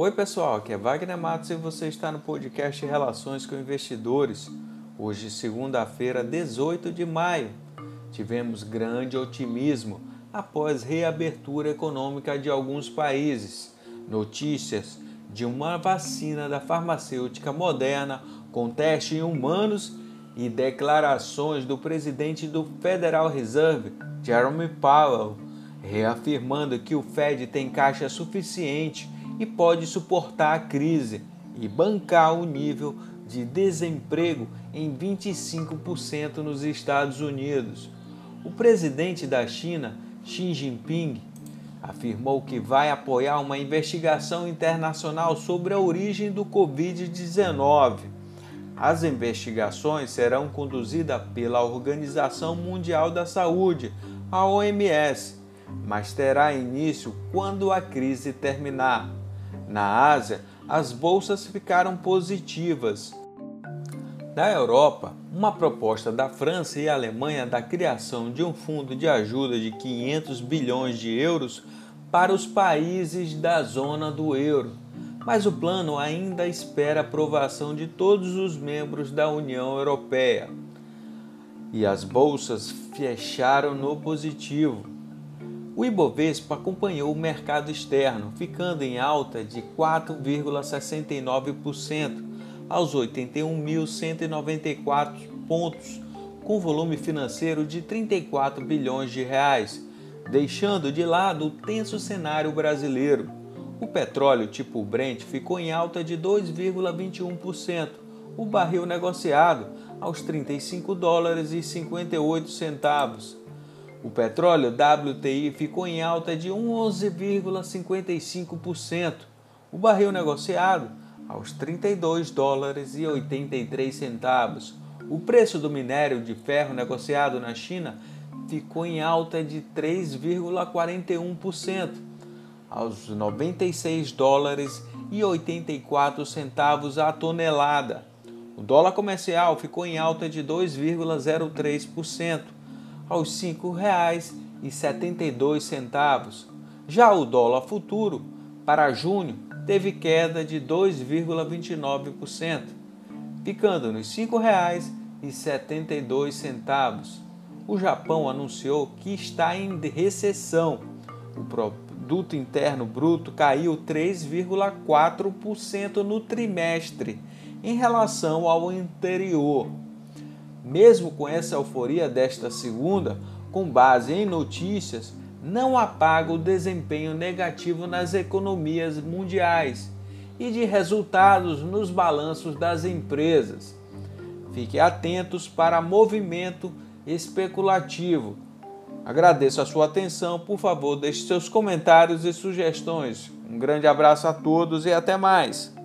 Oi, pessoal, aqui é Wagner Matos e você está no podcast Relações com Investidores. Hoje, segunda-feira, 18 de maio, tivemos grande otimismo após reabertura econômica de alguns países. Notícias de uma vacina da farmacêutica moderna com teste em humanos e declarações do presidente do Federal Reserve, Jeremy Powell, reafirmando que o Fed tem caixa suficiente e pode suportar a crise e bancar o nível de desemprego em 25% nos Estados Unidos. O presidente da China, Xi Jinping, afirmou que vai apoiar uma investigação internacional sobre a origem do Covid-19. As investigações serão conduzidas pela Organização Mundial da Saúde, a OMS, mas terá início quando a crise terminar. Na Ásia, as bolsas ficaram positivas. Da Europa, uma proposta da França e Alemanha da criação de um fundo de ajuda de 500 bilhões de euros para os países da zona do euro. Mas o plano ainda espera aprovação de todos os membros da União Europeia. E as bolsas fecharam no positivo. O Ibovespa acompanhou o mercado externo, ficando em alta de 4,69% aos 81.194 pontos, com volume financeiro de 34 bilhões de reais, deixando de lado o tenso cenário brasileiro. O petróleo tipo Brent ficou em alta de 2,21%, o barril negociado aos 35 dólares e 58 centavos o petróleo WTI ficou em alta de 11,55%. O barril negociado aos 32 dólares e 83 centavos. O preço do minério de ferro negociado na China ficou em alta de 3,41%, aos 96 dólares e 84 centavos a tonelada. O dólar comercial ficou em alta de 2,03%, aos R$ 5,72. Já o dólar futuro para junho teve queda de 2,29%, ficando nos R$ 5,72. O Japão anunciou que está em recessão. O produto interno bruto caiu 3,4% no trimestre em relação ao anterior. Mesmo com essa euforia desta segunda, com base em notícias, não apaga o desempenho negativo nas economias mundiais e de resultados nos balanços das empresas. Fique atentos para movimento especulativo. Agradeço a sua atenção, por favor, deixe seus comentários e sugestões. Um grande abraço a todos e até mais.